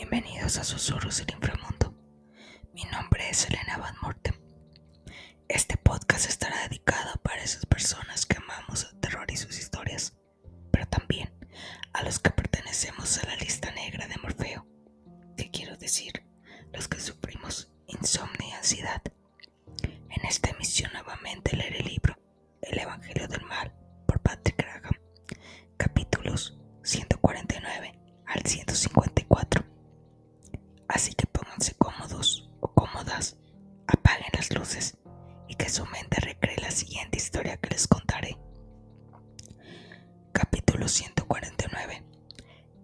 Bienvenidos a Susurros del Inframundo. Mi nombre es Elena Van Pónganse cómodos o cómodas, apaguen las luces y que su mente recree la siguiente historia que les contaré. Capítulo 149.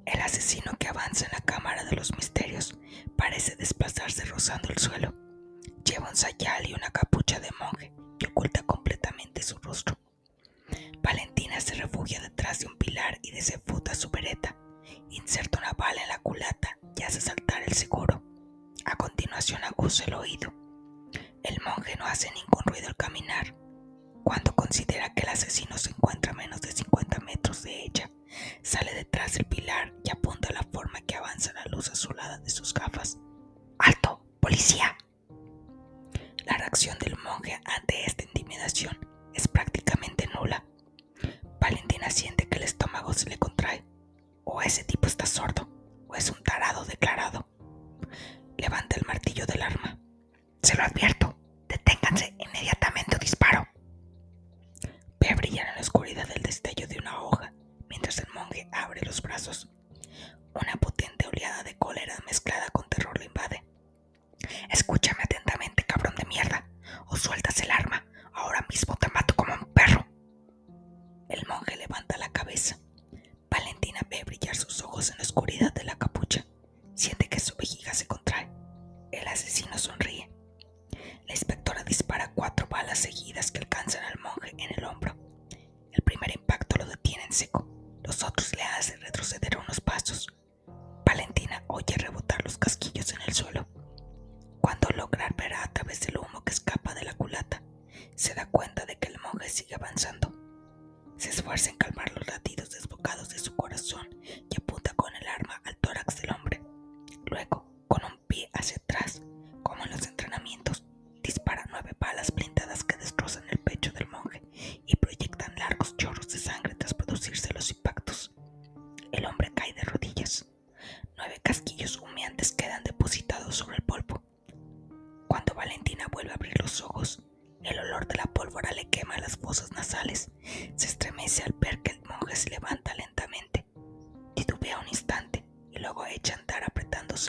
El asesino que avanza en la cámara de los misterios parece desplazarse rozando el suelo. Lleva un sayal y una capucha de monje que oculta completamente su rostro. Valentina se refugia detrás de un pilar y desenfuta su vereta. Inserta una bala en la culata y hace saltar el seguro. A continuación acusa el oído. El monje no hace ningún ruido al caminar. Cuando considera que el asesino se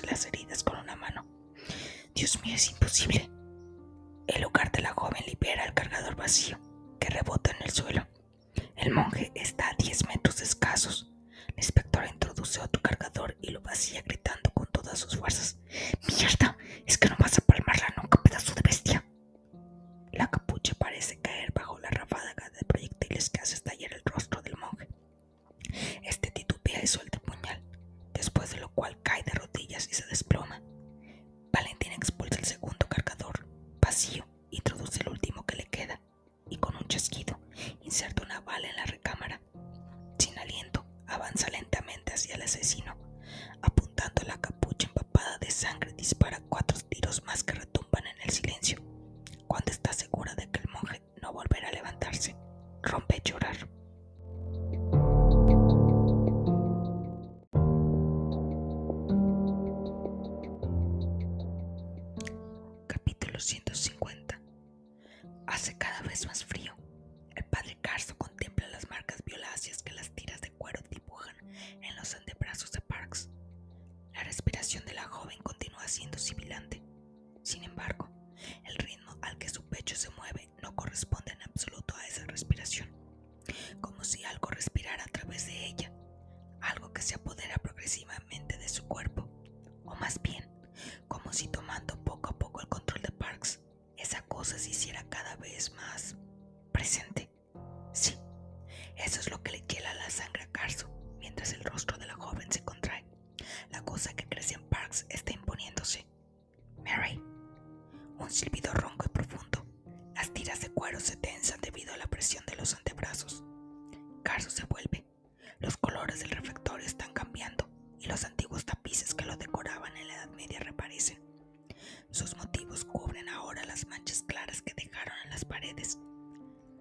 las heridas con una mano. Dios mío, es imposible. El lugar de la joven libera el cargador vacío. casa que Christian Parks está imponiéndose. Mary. Un silbido ronco y profundo. Las tiras de cuero se tensan debido a la presión de los antebrazos. Carso se vuelve. Los colores del reflector están cambiando y los antiguos tapices que lo decoraban en la Edad Media reaparecen. Sus motivos cubren ahora las manchas claras que dejaron en las paredes,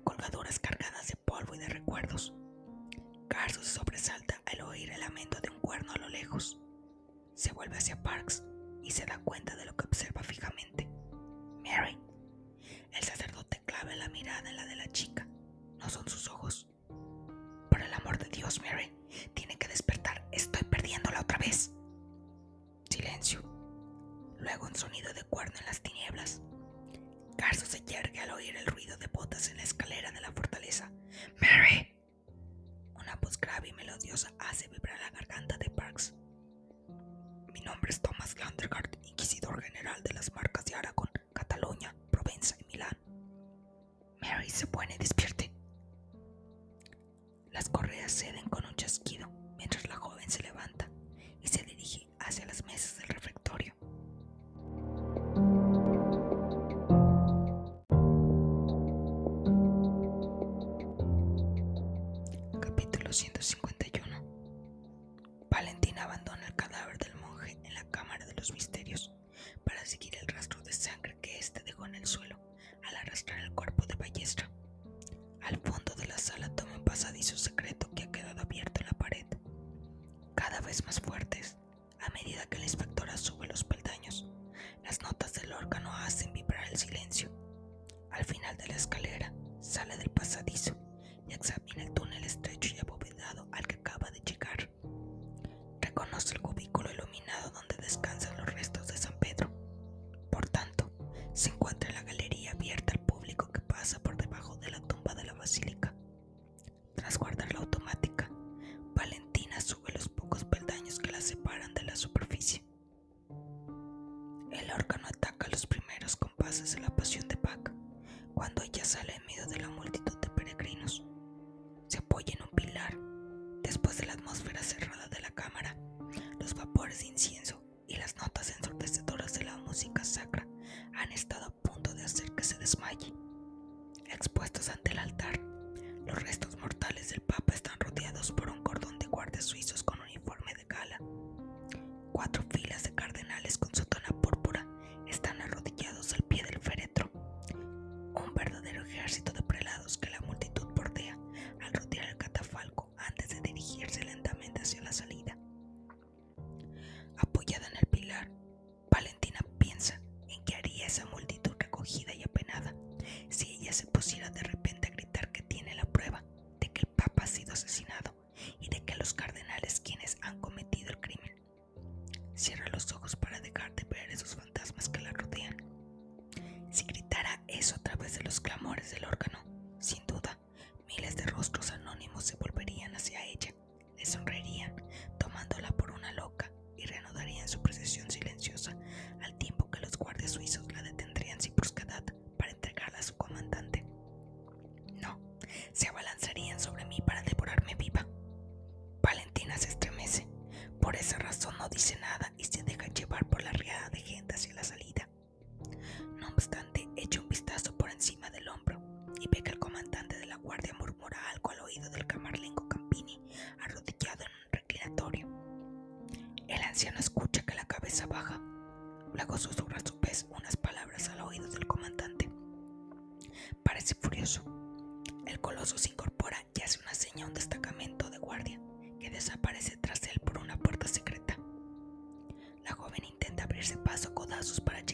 colgaduras cargadas de polvo y de recuerdos. Carso se sobresalta al oír el lamento de un cuerno a lo lejos se vuelve hacia Parks y se da cuenta de lo que observa fijamente. Mary. El sacerdote silencio. apoya en un pilar. Después de la atmósfera cerrada de la cámara, los vapores de incienso y las notas ensordecedoras de la música sacra han estado a punto de hacer que se desmaye. Expuestos ante el altar, los restos mortales del Papa están rodeados por un cordón de guardias suizos con uniforme de gala. Cuatro filas de brazos para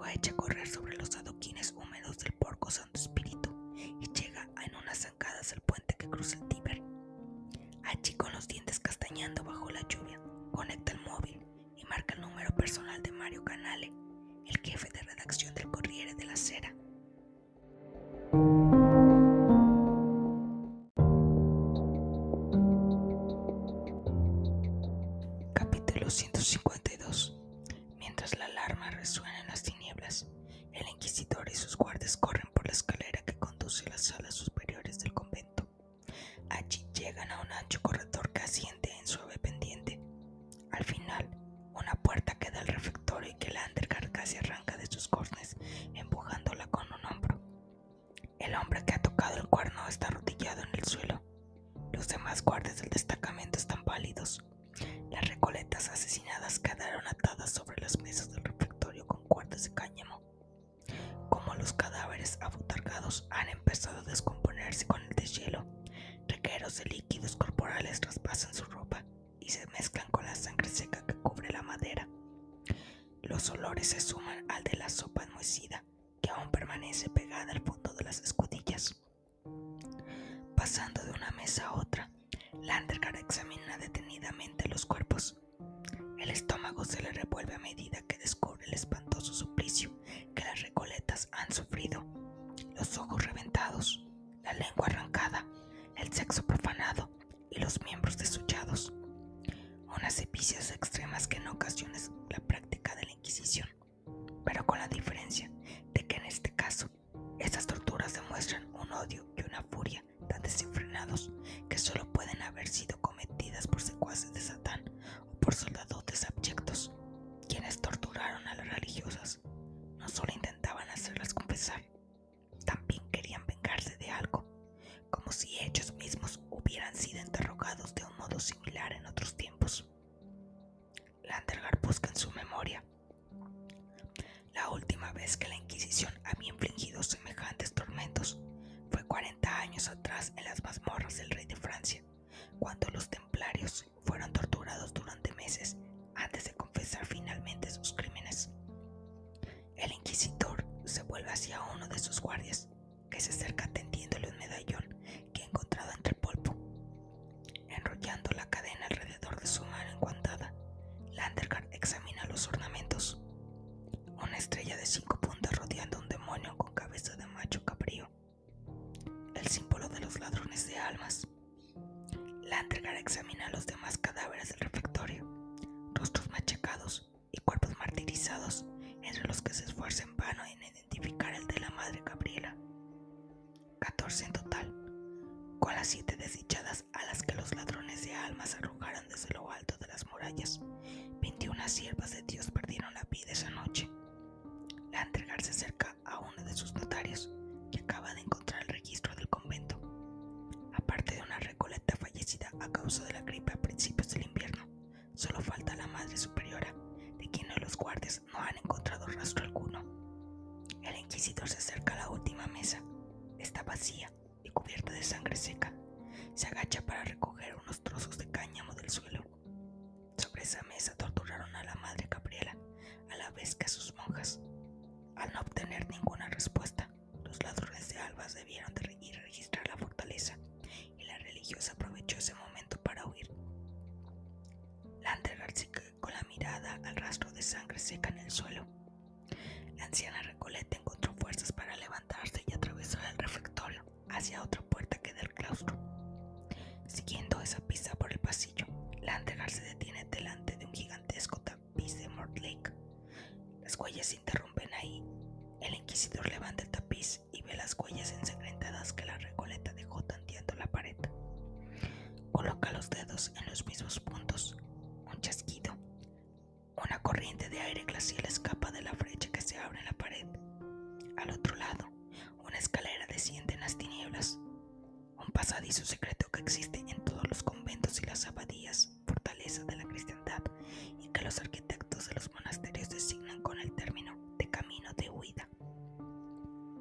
way to en las mazmorras del rey de Francia, cuando los templarios fueron torturados durante meses antes de confesar finalmente sus crímenes. El inquisidor se vuelve hacia uno de sus guardias, que se acerca entre los que se esfuerza en vano en identificar el de la madre Gabriela. 14 en total, con las siete desdichadas a las que los ladrones de almas vacía.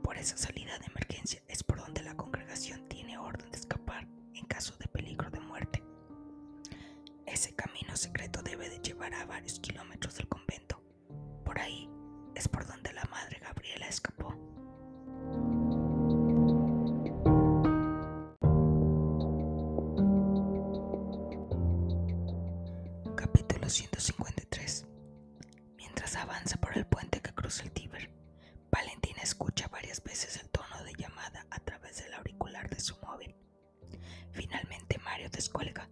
Por esa salida de emergencia es por donde la congregación tiene orden de escapar en caso de peligro de muerte. Ese camino secreto debe de llevar a varios kilómetros del convento. Por ahí es por donde Finalmente Mario descuelga.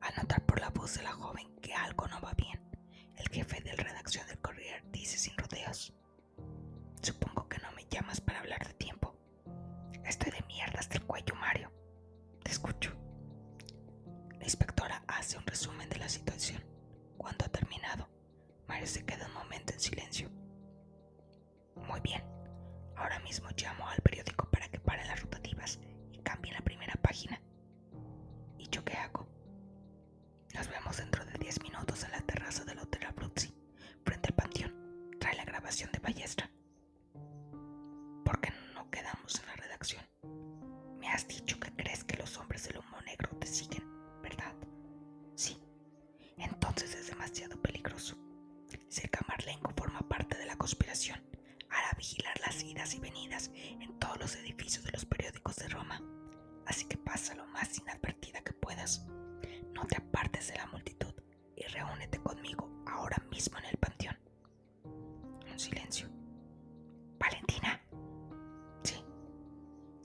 Al notar por la voz de la joven que algo no va bien, el jefe de redacción del Corrier dice sin rodeos. Supongo que no me llamas para hablar de tiempo. Estoy de mierda hasta el cuello, Mario. Te escucho. La inspectora hace un resumen de la situación. Cuando ha terminado, Mario se queda un momento en silencio. Muy bien. Ahora mismo llamo al periódico para que pare las rotativas y cambie la primera página. ¿Y yo qué hago? Nos vemos dentro de 10 minutos en la terraza del Hotel Abruzzi, frente al panteón. Trae la grabación de Ballestra.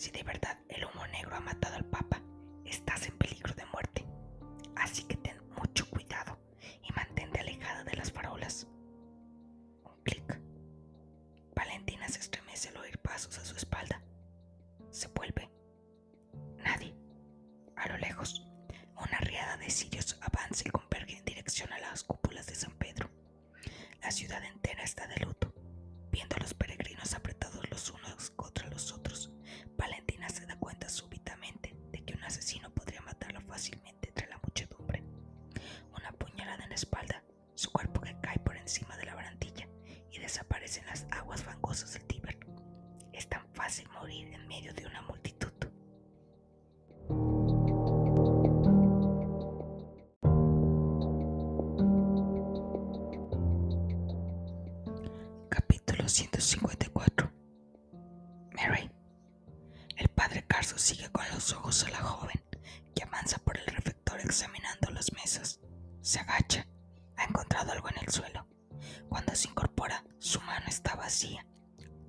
Si de verdad el humo negro ha matado al Papa, estás en espalda, su cuerpo que cae por encima de la barandilla y desaparece en las aguas fangosas del Tíber. Es tan fácil morir en medio de una multitud.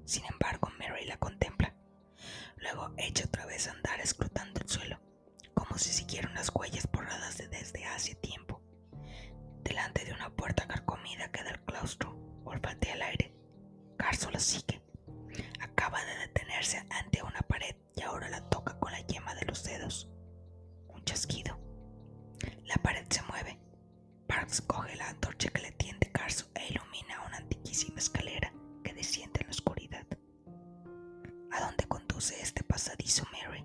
Sin embargo, Mary la contempla. Luego echa otra vez a andar escrutando el suelo, como si siguiera unas huellas borradas de desde hace tiempo. Delante de una puerta carcomida queda el claustro, olfatea el aire. Carso la sigue. Acaba de detenerse ante una pared y ahora la toca con la yema de los dedos. Un chasquido. La pared se mueve. Parks coge la antorcha que le tiende Carso e ilumina una antiquísima escalera que desciende en la oscuridad. ¿A dónde conduce este pasadizo, Mary?